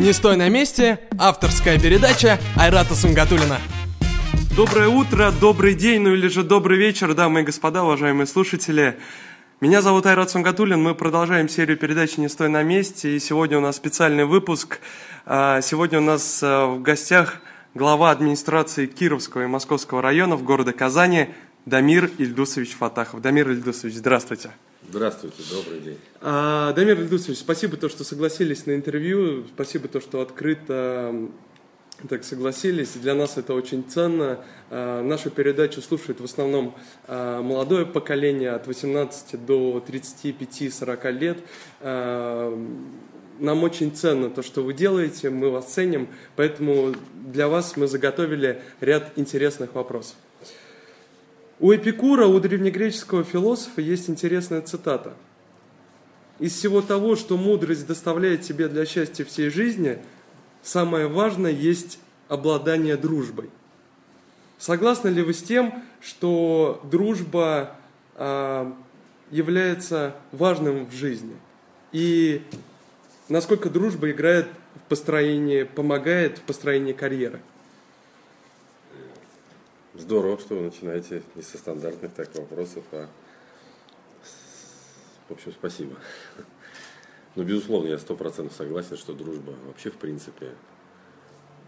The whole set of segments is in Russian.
«Не стой на месте» – авторская передача Айрата Сунгатулина. Доброе утро, добрый день, ну или же добрый вечер, дамы и господа, уважаемые слушатели. Меня зовут Айрат Сунгатулин, мы продолжаем серию передач «Не стой на месте», и сегодня у нас специальный выпуск. А, сегодня у нас а, в гостях глава администрации Кировского и Московского районов города Казани Дамир Ильдусович Фатахов. Дамир Ильдусович, здравствуйте. Здравствуйте, добрый день. А, Дамир Ильдусович, спасибо то, что согласились на интервью, спасибо то, что открыто так согласились. Для нас это очень ценно. А, нашу передачу слушает в основном а, молодое поколение от 18 до 35-40 лет. А, нам очень ценно то, что вы делаете, мы вас ценим, поэтому для вас мы заготовили ряд интересных вопросов. У Эпикура, у древнегреческого философа есть интересная цитата. Из всего того, что мудрость доставляет тебе для счастья всей жизни, самое важное есть обладание дружбой. Согласны ли вы с тем, что дружба э, является важным в жизни? И насколько дружба играет в построении, помогает в построении карьеры? Здорово, что вы начинаете не со стандартных так вопросов, а в общем, спасибо. Ну, безусловно, я сто процентов согласен, что дружба вообще, в принципе,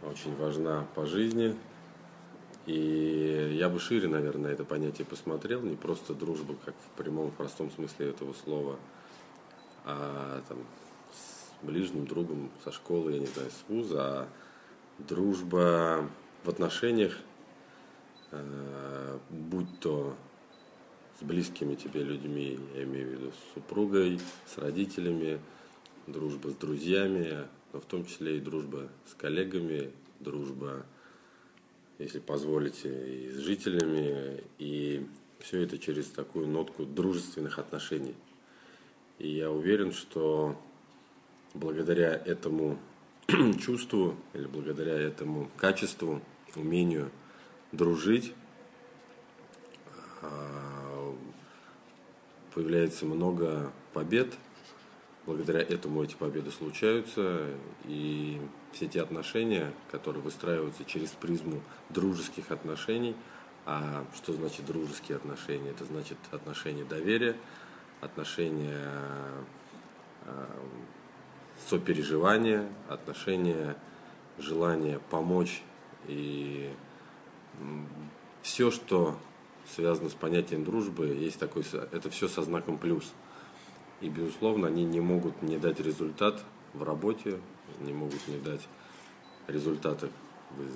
очень важна по жизни. И я бы шире, наверное, это понятие посмотрел. Не просто дружба, как в прямом, простом смысле этого слова, а там, с ближним другом со школы, я не знаю, с вуза, а дружба в отношениях – будь то с близкими тебе людьми, я имею в виду с супругой, с родителями, дружба с друзьями, но в том числе и дружба с коллегами, дружба, если позволите, и с жителями, и все это через такую нотку дружественных отношений. И я уверен, что благодаря этому чувству или благодаря этому качеству, умению – дружить. Появляется много побед. Благодаря этому эти победы случаются. И все те отношения, которые выстраиваются через призму дружеских отношений, а что значит дружеские отношения? Это значит отношения доверия, отношения а, сопереживания, отношения желания помочь и все, что связано с понятием дружбы, есть такой, это все со знаком плюс. И, безусловно, они не могут не дать результат в работе, не могут не дать результаты. Вы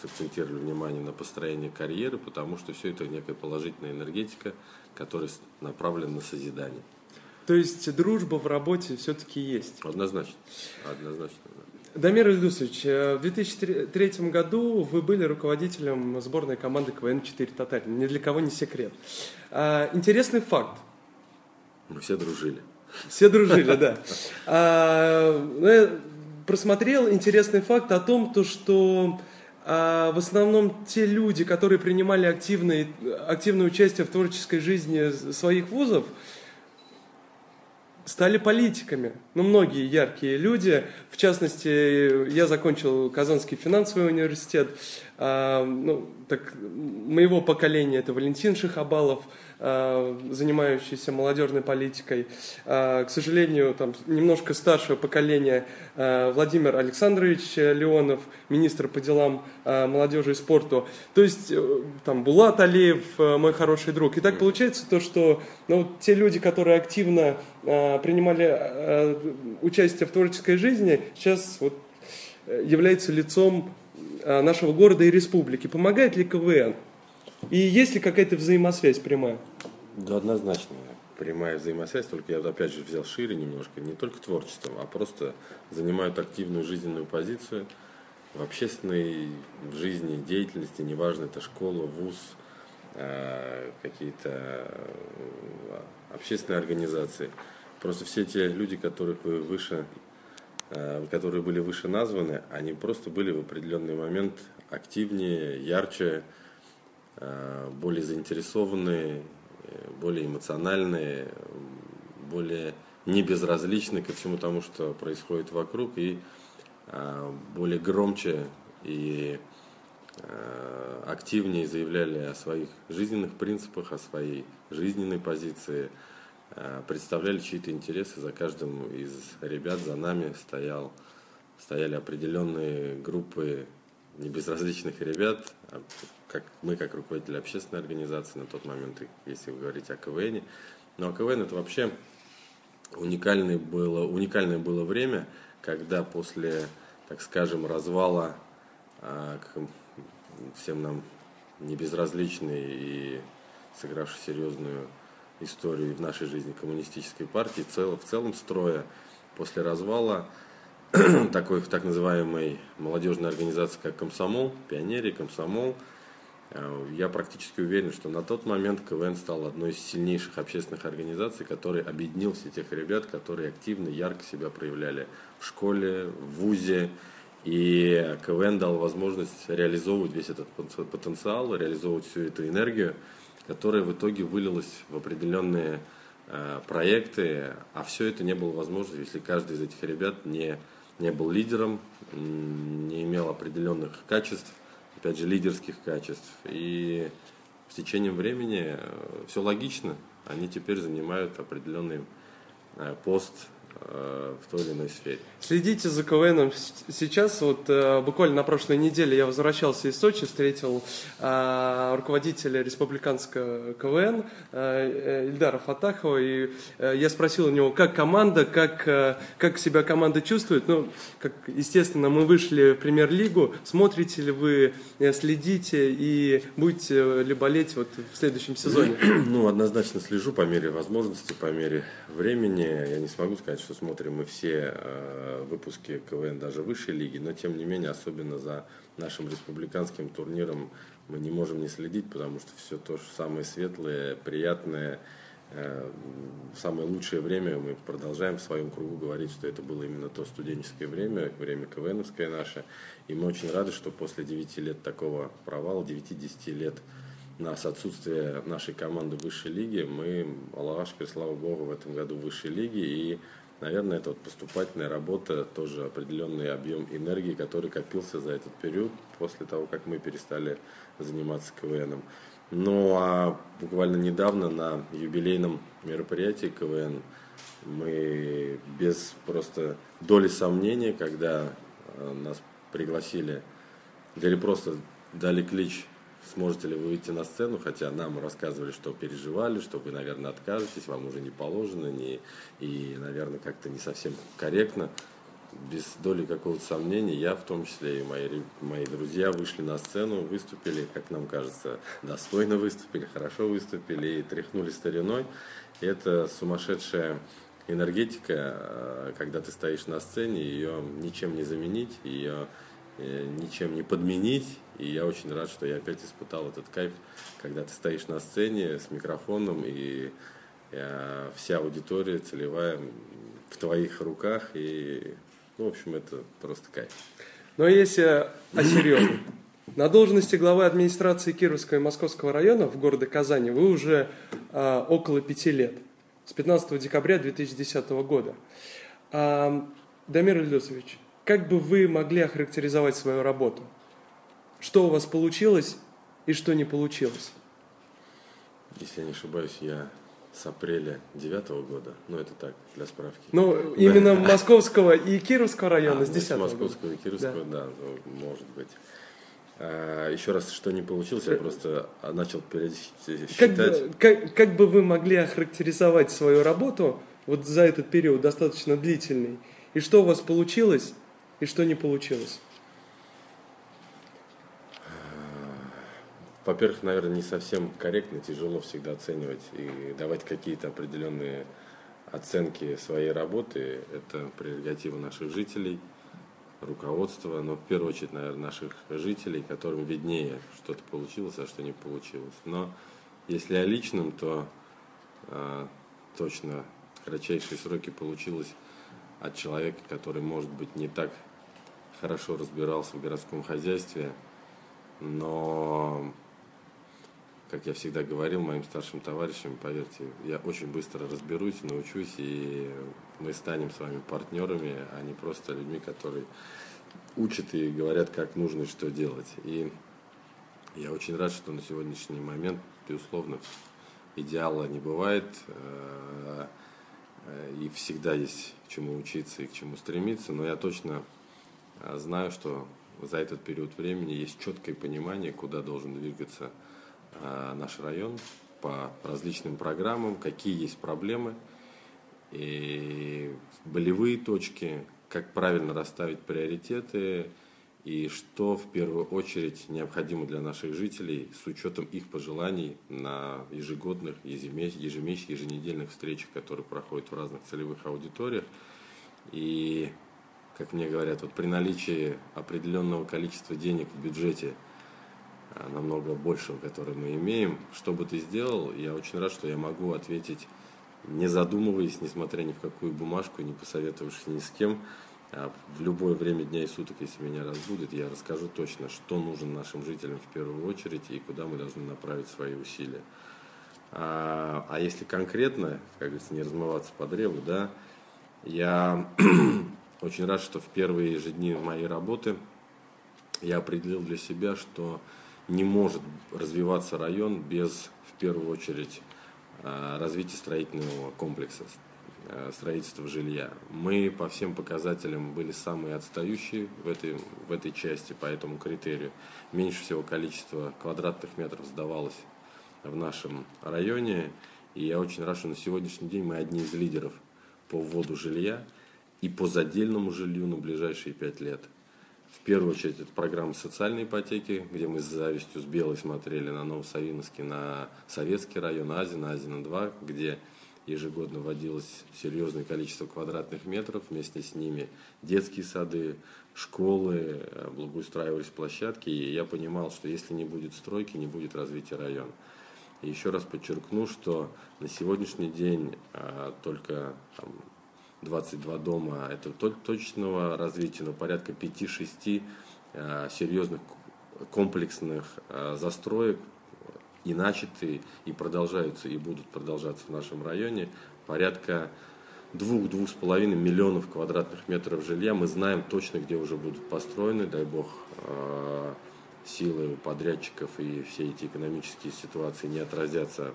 сакцентировали внимание на построении карьеры, потому что все это некая положительная энергетика, которая направлена на созидание. То есть дружба в работе все-таки есть? Однозначно. Однозначно. Дамир Ильдусович, э, в 2003 году вы были руководителем сборной команды КВН-4 «Татарин». Ни для кого не секрет. А, интересный факт. Мы все дружили. Все дружили, да. А, ну, просмотрел интересный факт о том, то, что а, в основном те люди, которые принимали активное, активное участие в творческой жизни своих вузов, стали политиками. Ну, многие яркие люди. В частности, я закончил Казанский финансовый университет. А, ну, так, моего поколения это Валентин Шихабалов – Э, занимающийся молодежной политикой. Э, к сожалению, там немножко старшего поколения э, Владимир Александрович Леонов, министр по делам молодежи и спорту. То есть там Булат Алиев, мой хороший друг. И так получается то, что ну, те люди, которые активно принимали участие в творческой жизни, сейчас вот являются лицом нашего города и республики. Помогает ли КВН? И есть ли какая-то взаимосвязь прямая? Да, однозначно прямая взаимосвязь, только я опять же взял шире немножко, не только творчеством, а просто занимают активную жизненную позицию в общественной в жизни, деятельности, неважно, это школа, вуз, а, какие-то общественные организации. Просто все те люди, которых вы выше, а, которые были выше названы, они просто были в определенный момент активнее, ярче, более заинтересованные более эмоциональные, более не безразличны ко всему тому, что происходит вокруг, и э, более громче и э, активнее заявляли о своих жизненных принципах, о своей жизненной позиции, э, представляли чьи-то интересы, за каждым из ребят, за нами стоял, стояли определенные группы небезразличных ребят, а как мы, как руководитель общественной организации на тот момент, если говорить о КВН. Но ну, КВН это вообще уникальное было, уникальное было время, когда после, так скажем, развала а, всем нам небезразличной и сыгравшей серьезную историю в нашей жизни коммунистической партии, цел, в целом строя после развала такой так называемой молодежной организации, как Комсомол, Пионерия, Комсомол, э, я практически уверен, что на тот момент КВН стал одной из сильнейших общественных организаций, который объединил все тех ребят, которые активно, ярко себя проявляли в школе, в ВУЗе. И КВН дал возможность реализовывать весь этот потенциал, реализовывать всю эту энергию, которая в итоге вылилась в определенные э, проекты, а все это не было возможно, если каждый из этих ребят не не был лидером, не имел определенных качеств, опять же, лидерских качеств. И с течением времени э, все логично, они теперь занимают определенный э, пост в той или иной сфере. Следите за КВНом сейчас. Вот э, буквально на прошлой неделе я возвращался из Сочи, встретил э, руководителя республиканского КВН Ильдара Фатахова, и я спросил у него, как команда, как, как себя команда чувствует. Ну, как, естественно, мы вышли в премьер-лигу. Смотрите ли вы, следите и будете ли болеть вот в следующем сезоне? Ну, однозначно слежу по мере возможности, по мере времени. Я не смогу сказать, что смотрим мы все э, выпуски КВН даже высшей лиги, но тем не менее, особенно за нашим республиканским турниром мы не можем не следить, потому что все то же самое светлое, приятное, э, в самое лучшее время мы продолжаем в своем кругу говорить, что это было именно то студенческое время, время КВНовское наше. И мы очень рады, что после 9 лет такого провала, 9-10 лет нас отсутствие нашей команды высшей лиге, мы, Аллахашкар, слава богу, в этом году в высшей лиге. И наверное, это вот поступательная работа, тоже определенный объем энергии, который копился за этот период после того, как мы перестали заниматься КВНом. Ну а буквально недавно на юбилейном мероприятии КВН мы без просто доли сомнения, когда э, нас пригласили, или просто дали клич сможете ли вы выйти на сцену, хотя нам рассказывали, что переживали, что вы, наверное, откажетесь, вам уже не положено, не, и, наверное, как-то не совсем корректно. Без доли какого-то сомнения, я в том числе и мои, мои друзья вышли на сцену, выступили, как нам кажется, достойно выступили, хорошо выступили и тряхнули стариной. И это сумасшедшая энергетика, э, когда ты стоишь на сцене, ее ничем не заменить, ее ничем не подменить. И я очень рад, что я опять испытал этот кайф, когда ты стоишь на сцене с микрофоном, и э, вся аудитория целевая в твоих руках. И, ну, в общем, это просто кайф. Но если о серьезном. На должности главы администрации Кировского и Московского района в городе Казани вы уже э, около пяти лет, с 15 декабря 2010 года. Э, Дамир Ильдусович, как бы вы могли охарактеризовать свою работу? Что у вас получилось и что не получилось? Если я не ошибаюсь, я с апреля девятого года, ну это так, для справки. Ну, именно Московского и Кировского района а, с десятого Московского года. и Кировского, да, да ну, может быть. А, еще раз, что не получилось, я просто начал периодически считать. Как, как, как бы вы могли охарактеризовать свою работу вот за этот период достаточно длительный? И что у вас получилось, и что не получилось? Во-первых, наверное, не совсем корректно, тяжело всегда оценивать и давать какие-то определенные оценки своей работы. Это прерогатива наших жителей, руководства, но в первую очередь, наверное, наших жителей, которым виднее, что-то получилось, а что не получилось. Но если о личном, то э, точно в кратчайшие сроки получилось от человека, который, может быть, не так хорошо разбирался в городском хозяйстве, но, как я всегда говорил моим старшим товарищам, поверьте, я очень быстро разберусь, научусь, и мы станем с вами партнерами, а не просто людьми, которые учат и говорят, как нужно и что делать. И я очень рад, что на сегодняшний момент, безусловно, идеала не бывает. Э, и всегда есть чему учиться и к чему стремиться. Но я точно э, знаю, что за этот период времени есть четкое понимание, куда должен двигаться э, наш район по различным программам, какие есть проблемы и болевые точки, как правильно расставить приоритеты и что в первую очередь необходимо для наших жителей с учетом их пожеланий на ежегодных, ежемесячных, еженедельных встречах, которые проходят в разных целевых аудиториях. И, как мне говорят, вот при наличии определенного количества денег в бюджете, а, намного большего, который мы имеем, что бы ты сделал, я очень рад, что я могу ответить не задумываясь, несмотря ни в какую бумажку, не посоветовавшись ни с кем, а в любое время дня и суток, если меня разбудит, я расскажу точно, что нужно нашим жителям в первую очередь и куда мы должны направить свои усилия. А, а если конкретно, как говорится, не размываться по древу, да, я очень рад, что в первые же дни моей работы я определил для себя, что не может развиваться район без, в первую очередь, Э, развития строительного комплекса, э, строительства жилья. Мы по всем показателям были самые отстающие в этой, в этой части по этому критерию. Меньше всего количество квадратных метров сдавалось в нашем районе. И я очень рад, что на сегодняшний день мы одни из лидеров по вводу жилья и по задельному жилью на ближайшие пять лет. В первую очередь это программа социальной ипотеки, где мы с завистью с Белой смотрели на Новосавиновский, на Советский район, Азина, Азина-2, где ежегодно вводилось серьезное количество квадратных метров, вместе с ними детские сады, школы, благоустраивались площадки, и я понимал, что если не будет стройки, не будет развития района. И еще раз подчеркну, что на сегодняшний день а, только там, 22 дома, это точного развития, но порядка 5-6 э, серьезных комплексных э, застроек и начаты, и продолжаются, и будут продолжаться в нашем районе. Порядка двух-двух с половиной миллионов квадратных метров жилья. Мы знаем точно, где уже будут построены, дай бог, э, силы подрядчиков и все эти экономические ситуации не отразятся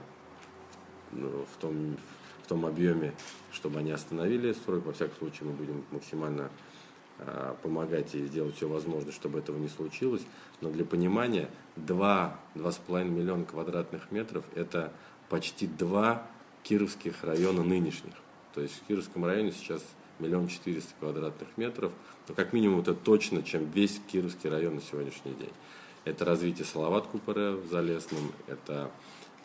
в том, в том объеме, чтобы они остановили стройку. Во всяком случае, мы будем максимально а, помогать и сделать все возможное, чтобы этого не случилось. Но для понимания, 2-2,5 миллиона квадратных метров – это почти два кировских района нынешних. То есть в Кировском районе сейчас миллион четыреста квадратных метров. Но как минимум это точно, чем весь Кировский район на сегодняшний день. Это развитие Салават Купера в Залесном, это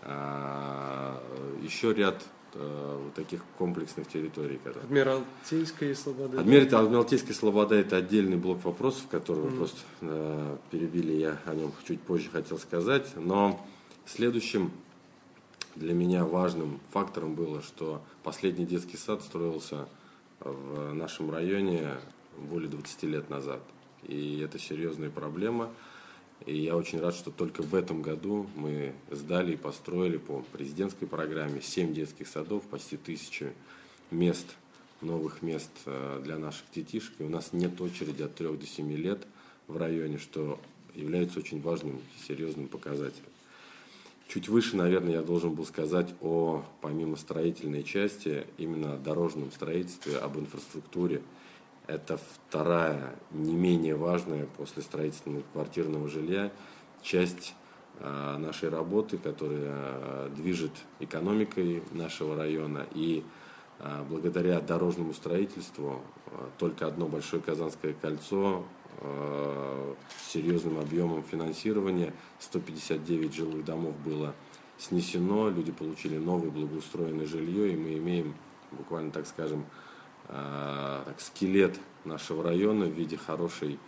а, еще ряд э, таких комплексных территорий. Которые... Адмиралтейская слобода. Адмир... Адмиралтейская слобода это отдельный блок вопросов, который mm. просто э, перебили, я о нем чуть позже хотел сказать. Но следующим для меня важным фактором было, что последний детский сад строился в нашем районе более 20 лет назад. И это серьезная проблема. И я очень рад, что только в этом году мы сдали и построили по президентской программе 7 детских садов, почти тысячи мест, новых мест э, для наших детишек. И у нас нет очереди от 3 до 7 лет в районе, что является очень важным, серьезным показателем. Чуть выше, наверное, я должен был сказать о, помимо строительной части, именно о дорожном строительстве, об инфраструктуре – это вторая, не менее важная после строительства квартирного жилья часть а, нашей работы, которая а, движет экономикой нашего района. И а, благодаря дорожному строительству только одно большое Казанское кольцо с серьезным объемом финансирования, 159 жилых домов было снесено, люди получили новое благоустроенное жилье, и мы имеем буквально, так скажем, так, скелет нашего района в виде хорошей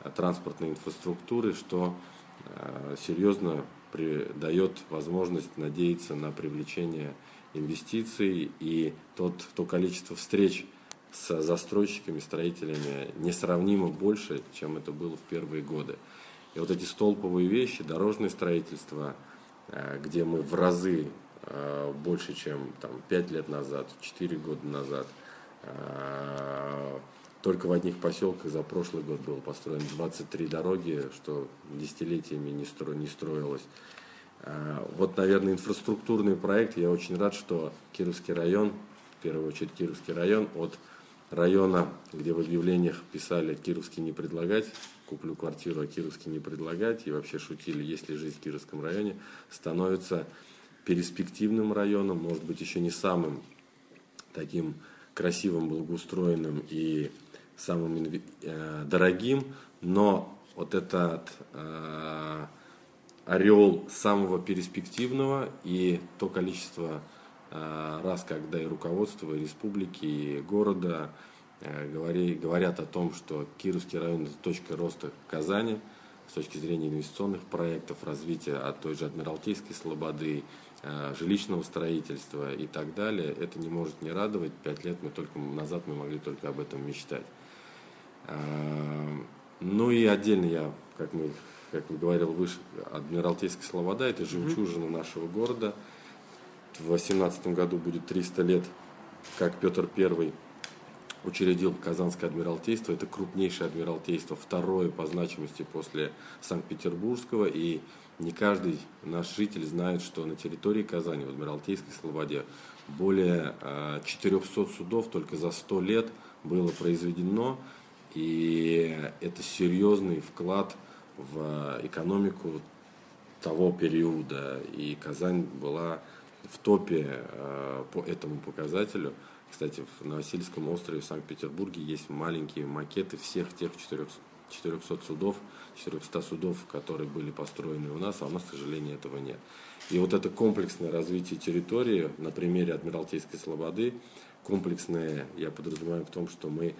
э, транспортной инфраструктуры, что э, серьезно дает возможность надеяться на привлечение инвестиций и тот, то количество встреч с застройщиками, строителями несравнимо больше, чем это было в первые годы. И вот эти столповые вещи, дорожное строительство, где мы в разы больше, чем там, 5 лет назад, 4 года назад – Э, только в одних поселках за прошлый год было построено 23 дороги, что десятилетиями не, стро, не строилось. А, вот, наверное, инфраструктурный проект. Я очень рад, что Кировский район, в первую очередь Кировский район, от района, где в объявлениях писали «Кировский не предлагать», куплю квартиру, а Кировский не предлагать, и вообще шутили, есть ли жизнь в Кировском районе, становится перспективным районом, может быть, еще не самым таким красивым, благоустроенным и самым э, дорогим, но вот этот э, орел самого перспективного и то количество э, раз, когда и руководство и республики, и города говорят о том, что Кировский район это точка роста Казани с точки зрения инвестиционных проектов, развития от той же Адмиралтейской слободы, жилищного строительства и так далее, это не может не радовать. Пять лет мы только назад мы могли только об этом мечтать. Ну и отдельно я, как мы как говорил выше, Адмиралтейская Слобода, это жемчужина нашего города. В 2018 году будет 300 лет, как Петр I учредил Казанское Адмиралтейство. Это крупнейшее Адмиралтейство, второе по значимости после Санкт-Петербургского. И не каждый наш житель знает, что на территории Казани, в Адмиралтейской Слободе, более 400 а, судов только за 100 лет было произведено. И это серьезный вклад в экономику того периода. И Казань была в топе э, по этому показателю. Кстати, на Васильском острове в Санкт-Петербурге есть маленькие макеты всех тех 400, 400 судов, 400 судов, которые были построены у нас, а у нас, к сожалению, этого нет. И вот это комплексное развитие территории на примере Адмиралтейской Слободы, комплексное, я подразумеваю в том, что мы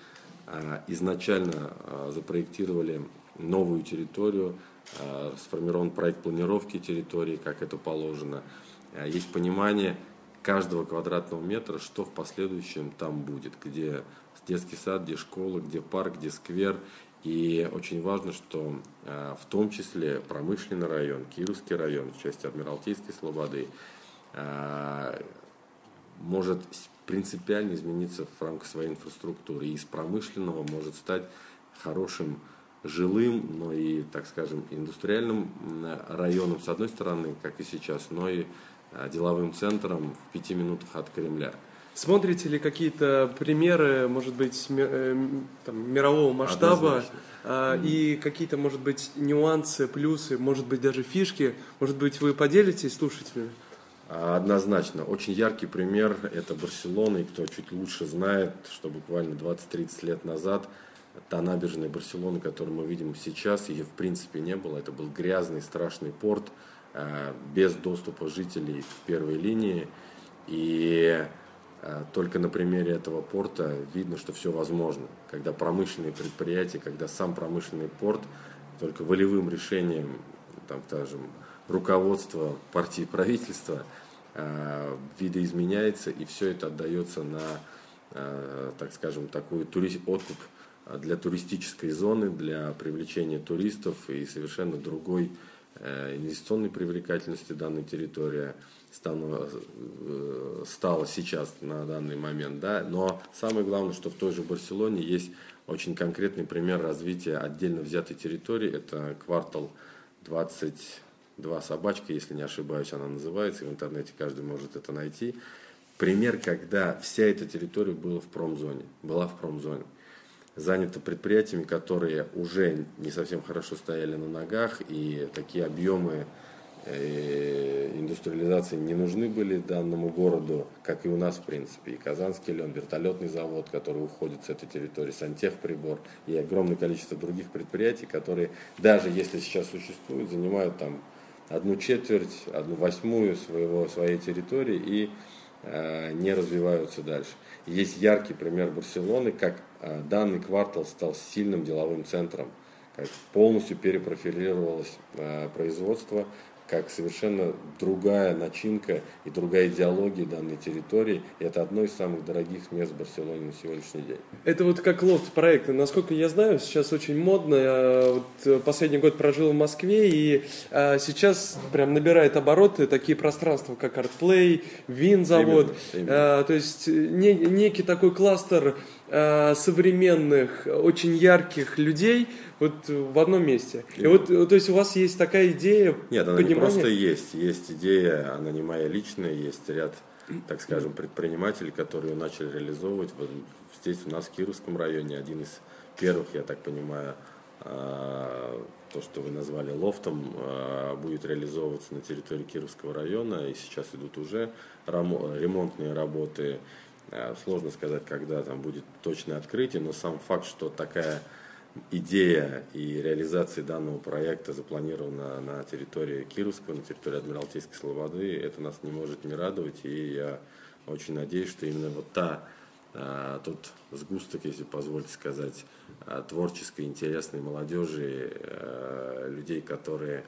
э, изначально э, запроектировали новую территорию, а, сформирован проект планировки территории, как это положено. А, есть понимание каждого квадратного метра, что в последующем там будет, где детский сад, где школа, где парк, где сквер. И очень важно, что а, в том числе промышленный район, Кировский район, часть Адмиралтейской Слободы, может принципиально измениться в рамках своей инфраструктуры. И из промышленного может стать хорошим жилым, но и, так скажем, индустриальным районом, с одной стороны, как и сейчас, но и а, деловым центром в пяти минутах от Кремля. Смотрите ли какие-то примеры, может быть, э, там, мирового масштаба mm. и какие-то, может быть, нюансы, плюсы, может быть, даже фишки? Может быть, вы поделитесь слушателями? Однозначно. Очень яркий пример – это Барселона, и кто чуть лучше знает, что буквально 20-30 лет назад – та набережная Барселоны, которую мы видим сейчас, ее в принципе не было. Это был грязный, страшный порт, э, без доступа жителей к первой линии. И только на примере этого порта видно, что все возможно. Когда промышленные предприятия, когда сам промышленный порт только волевым решением, там, скажем, руководства партии правительства э, видоизменяется, и все это отдается на, так скажем, такую турист, откуп для туристической зоны, для привлечения туристов и совершенно другой э, инвестиционной привлекательности данной территории стала, э, стала сейчас на данный момент. Да? Но самое главное, что в той же Барселоне есть очень конкретный пример развития отдельно взятой территории. Это квартал 22 собачка, если не ошибаюсь, она называется. В интернете каждый может это найти. Пример, когда вся эта территория была в промзоне. Была в промзоне занято предприятиями, которые уже не совсем хорошо стояли на ногах, и такие объемы э, индустриализации не нужны были данному городу, как и у нас в принципе. И Казанский лен, вертолетный завод, который уходит с этой территории, сантехприбор и огромное количество других предприятий, которые даже если сейчас существуют, занимают там одну четверть, одну восьмую своего, своей территории и э, не развиваются дальше. Есть яркий пример Барселоны, как а, данный квартал стал сильным деловым центром, как полностью перепрофилировалось а, производство, как совершенно другая начинка и другая идеология данной территории. И это одно из самых дорогих мест в Барселоне на сегодняшний день. Это вот как лофт проекты. Насколько я знаю, сейчас очень модно. Я вот э, последний год прожил в Москве, и а, сейчас прям набирает обороты такие пространства, как ArtPlay, Винзавод. Именно, именно. А, то есть не, некий такой кластер э, современных, очень ярких людей вот в одном месте. И вот, то есть у вас есть такая идея Нет, она понимания? не просто есть. Есть идея, она не моя личная, есть ряд, так скажем, предпринимателей, которые начали реализовывать. Вот здесь у нас в Кировском районе один из первых, я так понимаю, а, то, что вы назвали лофтом, будет реализовываться на территории Кировского района, и сейчас идут уже ремонтные работы. А, сложно сказать, когда там будет точное открытие, но сам факт, что такая идея и реализация данного проекта запланирована на территории Кировского, на территории Адмиралтейской Слободы, это нас не может не радовать, и я очень надеюсь, что именно вот та а, тот сгусток, если позвольте сказать, а, творческой, интересной молодежи, людей, которые,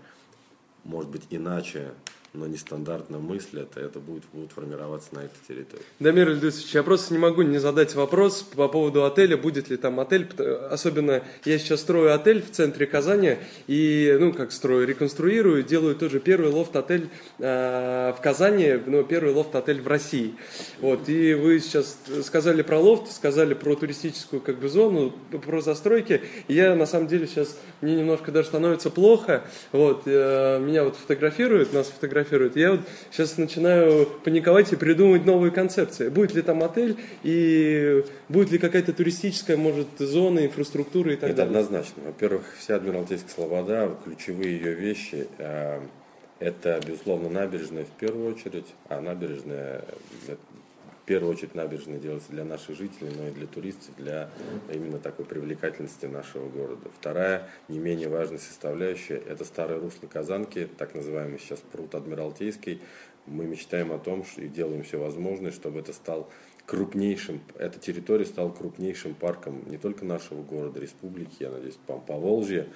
может быть, иначе но нестандартно мыслят, это будет, будут формироваться на этой территории. Дамир Ильдусович, я просто не могу не задать вопрос по поводу отеля, будет ли там отель, особенно я сейчас строю отель в центре Казани, и, ну, как строю, реконструирую, делаю тоже первый лофт-отель э, в Казани, ну, первый лофт-отель в России. Вот, и вы сейчас сказали про лофт, сказали про туристическую, как бы, зону, про застройки, и я, на самом деле, сейчас, мне немножко даже становится плохо, вот, э, меня вот фотографируют, нас фотографируют, фотографируют. Я вот сейчас начинаю паниковать и придумывать новые концепции. Будет ли там отель и будет ли какая-то туристическая, может, зона, инфраструктура и так Это далее? Это однозначно. Во-первых, вся Адмиралтейская Слобода, ключевые ее вещи э, это, безусловно, набережная в первую очередь, а набережная в первую очередь набережная делается для наших жителей, но и для туристов, для именно такой привлекательности нашего города. Вторая, не менее важная составляющая, это старое русло Казанки, так называемый сейчас пруд Адмиралтейский. Мы мечтаем о том что и делаем все возможное, чтобы это стал крупнейшим, эта территория стала крупнейшим парком не только нашего города, республики, я надеюсь, по Поволжья,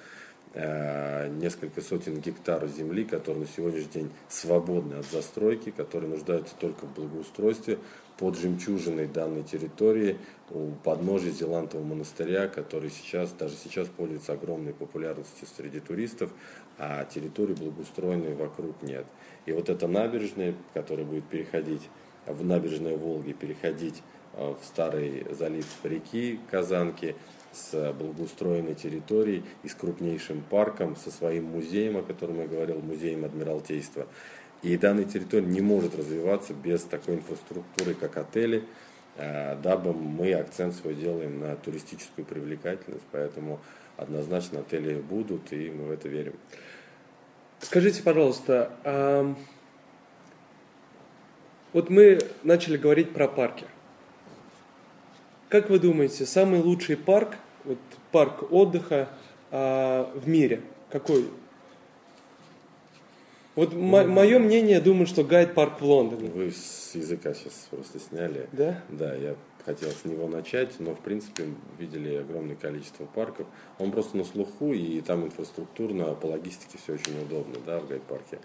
несколько сотен гектаров земли, которые на сегодняшний день свободны от застройки, которые нуждаются только в благоустройстве под жемчужиной данной территории у подножия Зелантового монастыря, который сейчас, даже сейчас пользуется огромной популярностью среди туристов, а территории благоустроенной вокруг нет. И вот эта набережная, которая будет переходить в набережной Волги, переходить э, в старый залив реки Казанки, с благоустроенной территорией и с крупнейшим парком, со своим музеем, о котором я говорил, музеем Адмиралтейства. И данная территория не может развиваться без такой инфраструктуры, как отели, а, дабы мы акцент свой делаем на туристическую привлекательность, поэтому однозначно отели будут, и мы в это верим. Скажите, пожалуйста, вот мы начали говорить про парки – как вы думаете, самый лучший парк, вот парк отдыха а, в мире, какой? Вот ну, мое мнение, думаю, что гайд-парк в Лондоне. Вы с языка сейчас просто сняли. Да? Да, я хотел с него начать, но в принципе видели огромное количество парков. Он просто на слуху, и там инфраструктурно, по логистике все очень удобно, да, в гайд-парке.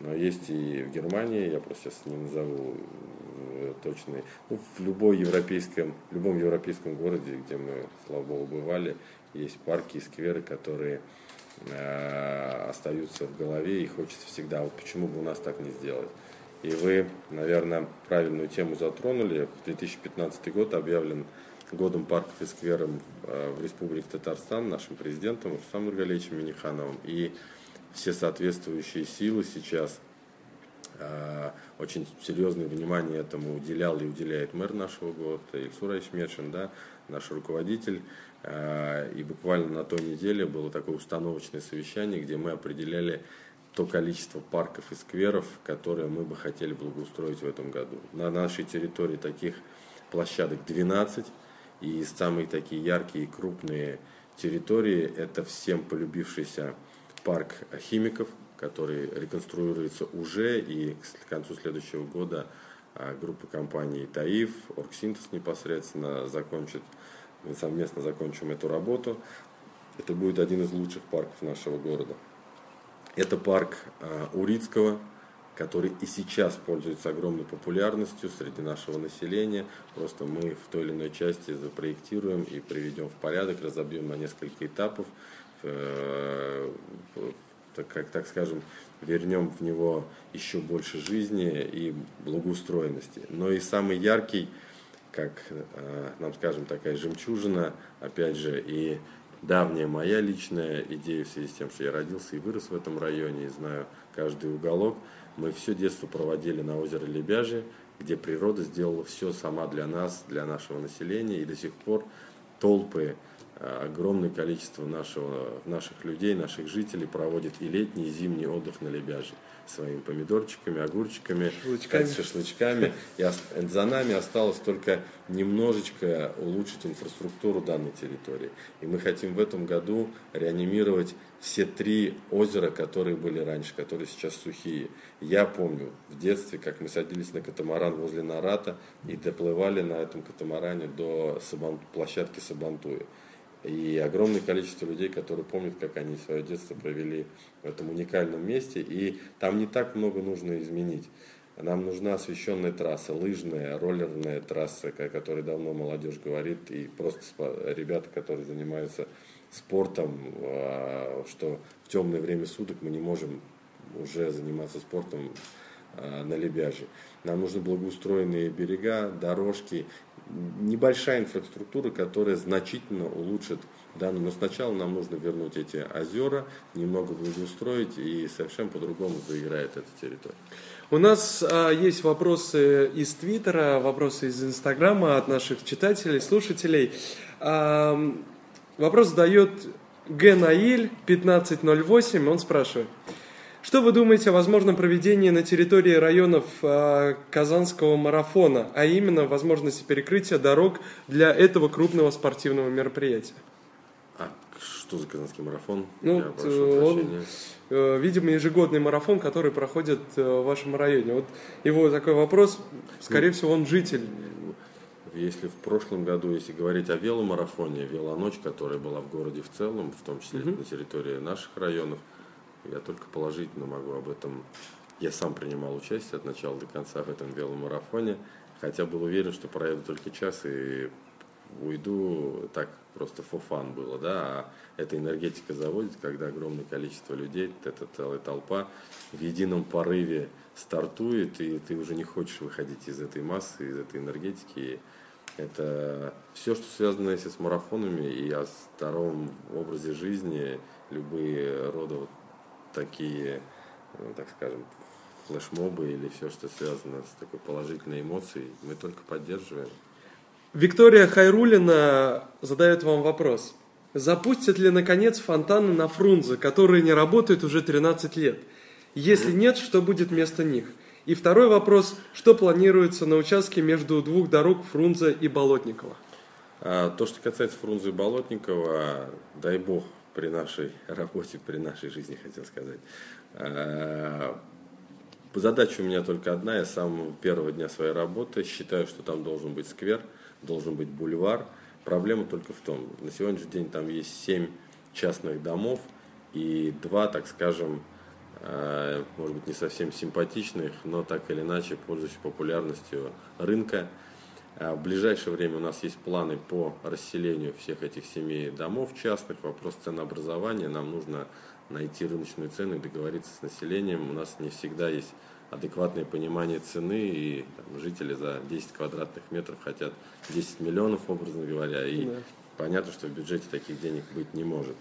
Но есть и в Германии, я просто сейчас не назову э, точные. Ну, в любой европейском, в любом европейском городе, где мы, слава богу, бывали, есть парки и скверы, которые э, остаются в голове, и хочется всегда, вот почему бы у нас так не сделать. И вы, наверное, правильную тему затронули. В 2015 год объявлен годом парков и скверов э, в Республике Татарстан нашим президентом Рустам Нургалевичем Минихановым. И все соответствующие силы сейчас. А, очень серьезное внимание этому уделял и уделяет мэр нашего города, Ильсур Айшмешин, да, наш руководитель. А, и буквально на той неделе было такое установочное совещание, где мы определяли то количество парков и скверов, которые мы бы хотели благоустроить в этом году. На нашей территории таких площадок 12, и самые такие яркие и крупные территории это всем полюбившийся парк химиков, который реконструируется уже, и к концу следующего года а, группа компаний ТАИФ, Оргсинтез непосредственно закончит, мы совместно закончим эту работу. Это будет один из лучших парков нашего города. Это парк а, Урицкого, который и сейчас пользуется огромной популярностью среди нашего населения. Просто мы в той или иной части запроектируем и приведем в порядок, разобьем на несколько этапов так, как, так скажем, вернем в него еще больше жизни и благоустроенности. Но и самый яркий, как, э, нам скажем, такая жемчужина, опять же, и давняя моя личная идея в связи с тем, что я родился и вырос в этом районе, и знаю каждый уголок. Мы все детство проводили на озере Лебяжье, где природа сделала все сама для нас, для нашего населения, и до сих пор толпы, э, огромное количество нашего, наших людей, наших жителей проводит и летний, и зимний отдых на Лебяжье своими помидорчиками, огурчиками, шашлычками. шашлычками. И за нами осталось только немножечко улучшить инфраструктуру данной территории. И мы хотим в этом году реанимировать все три озера, которые были раньше, которые сейчас сухие. Я помню в детстве, как мы садились на катамаран возле Нарата и доплывали на этом катамаране до Сабан, площадки Сабантуя. И огромное количество людей, которые помнят, как они свое детство провели в этом уникальном месте. И там не так много нужно изменить. Нам нужна освещенная трасса, лыжная, роллерная трасса, о которой давно молодежь говорит, и просто ребята, которые занимаются спортом, а, что в темное время суток мы не можем уже заниматься спортом а, на Лебяже. Нам нужны благоустроенные берега, дорожки, небольшая инфраструктура, которая значительно улучшит данную. Но сначала нам нужно вернуть эти озера, немного благоустроить, и совершенно по-другому заиграет эта территория. У нас а, есть вопросы из Твиттера, вопросы из Инстаграма от наших читателей, слушателей. А, вопрос задает Г. Наиль 1508, он спрашивает. Что вы думаете о возможном проведении на территории районов э, Казанского марафона, а именно возможности перекрытия дорог для этого крупного спортивного мероприятия? А что за Казанский марафон? Ну, э, он, э, видимо, ежегодный марафон, который проходит э, в вашем районе. Вот его такой вопрос, скорее ну, всего, он житель. Если в прошлом году, если говорить о веломарафоне, велоночь, которая была в городе в целом, в том числе угу. на территории наших районов, я только положительно могу об этом. Я сам принимал участие от начала до конца в этом веломарафоне, хотя был уверен, что проеду только час и уйду, так просто фофан было, да, а эта энергетика заводит, когда огромное количество людей, эта целая толпа в едином порыве стартует, и ты уже не хочешь выходить из этой массы, из этой энергетики. Это все, что связано с марафонами и о здоровом образе жизни, любые рода вот такие, ну, так скажем, флешмобы или все, что связано с такой положительной эмоцией, мы только поддерживаем. Виктория Хайрулина задает вам вопрос. Запустят ли, наконец, фонтаны на Фрунзе, которые не работают уже 13 лет? Если нет, что будет вместо них? И второй вопрос. Что планируется на участке между двух дорог Фрунзе и Болотникова? А, то, что касается Фрунзе и Болотникова, дай бог, при нашей работе, при нашей жизни, хотел сказать. А, задача у меня только одна. Я с самого первого дня своей работы считаю, что там должен быть сквер, должен быть бульвар. Проблема только в том, на сегодняшний день там есть семь частных домов и два, так скажем, а, может быть, не совсем симпатичных, но так или иначе пользующихся популярностью рынка. А в ближайшее время у нас есть планы по расселению всех этих семей домов частных. Вопрос ценообразования. Нам нужно найти рыночную цену и договориться с населением. У нас не всегда есть адекватное понимание цены, и там, жители за 10 квадратных метров хотят 10 миллионов, образно говоря, и да. понятно, что в бюджете таких денег быть не может.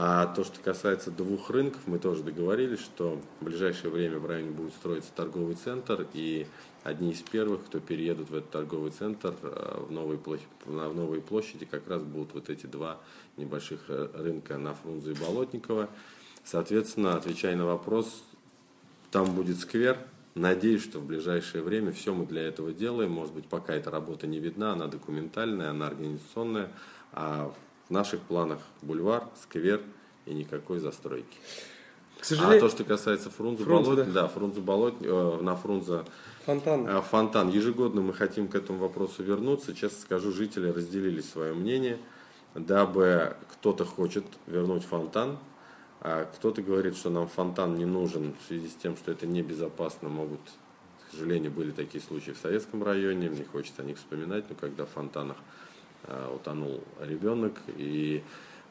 А то, что касается двух рынков, мы тоже договорились, что в ближайшее время в районе будет строиться торговый центр, и одни из первых, кто переедут в этот торговый центр э, в новые, площади, на новые площади, как раз будут вот эти два небольших э, рынка на Фрунзе и Болотникова. Соответственно, отвечая на вопрос, там будет сквер. Надеюсь, что в ближайшее время все мы для этого делаем. Может быть, пока эта работа не видна, она документальная, она организационная. А в наших планах бульвар, сквер и никакой застройки. К сожалению... А то, что касается Фрунзе, Фрунзе Болот, да. да, Фрунзе Болот, э, на Фрунзе фонтан. Э, фонтан. Ежегодно мы хотим к этому вопросу вернуться. Честно скажу, жители разделили свое мнение, дабы кто-то хочет вернуть фонтан, а кто-то говорит, что нам фонтан не нужен в связи с тем, что это небезопасно. Могут, к сожалению, были такие случаи в Советском районе, мне хочется о них вспоминать, но когда в фонтанах утонул ребенок, и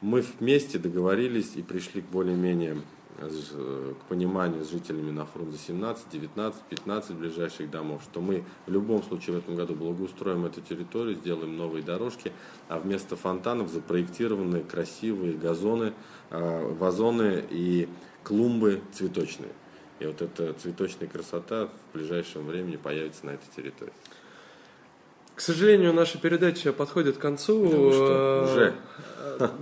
мы вместе договорились и пришли к более-менее э, к пониманию с жителями на Фрунзе 17, 19, 15 ближайших домов, что мы в любом случае в этом году благоустроим эту территорию, сделаем новые дорожки, а вместо фонтанов запроектированы красивые газоны, э, вазоны и клумбы цветочные. И вот эта цветочная красота в ближайшем времени появится на этой территории. К сожалению, наша передача подходит к концу. Что, Э, уже?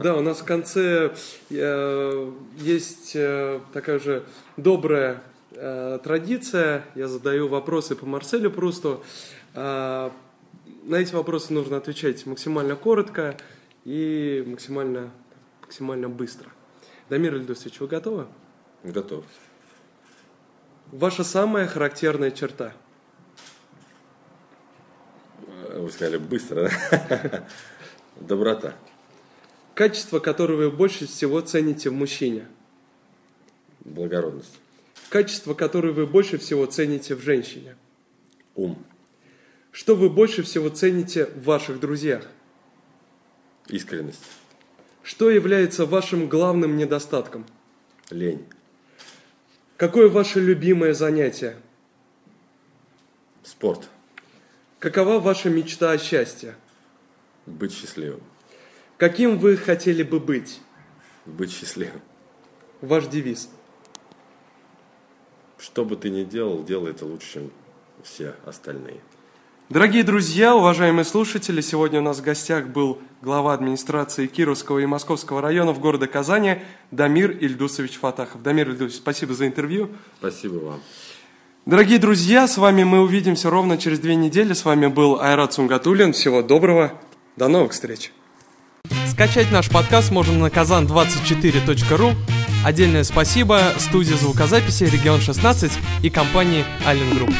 Да, у нас в конце э, есть э, такая же добрая традиция. Я задаю вопросы по Марселю Прусту. На эти вопросы нужно отвечать максимально коротко и максимально, максимально быстро. Дамир Ильдусович, вы готовы? Готов. Ваша самая характерная черта. Э, Вы сказали быстро, да? Доброта. Качество, которое вы больше всего цените в мужчине. Благородность. Качество, которое вы больше всего цените в женщине. Ум. Что вы больше всего цените в ваших друзьях? Искренность. Что является вашим главным недостатком? Лень. Какое ваше любимое занятие? Спорт. Какова ваша мечта о счастье? Быть счастливым. Каким вы хотели бы быть? Быть счастливым. Ваш девиз. Что бы ты ни делал, делай это лучше, чем все остальные. Дорогие друзья, уважаемые слушатели, сегодня у нас в гостях был глава администрации Кировского и Московского районов города Казани Дамир Ильдусович Фаттахов. Дамир Ильдусович, спасибо за интервью. Спасибо вам. Дорогие друзья, с вами мы увидимся ровно через две недели. С вами был Айрат Сунгатулин. Всего доброго. До новых встреч. Скачать наш подкаст можно на kazan24.ru. Отдельное спасибо студии звукозаписи «Регион 16» и компании «Аллен Групп».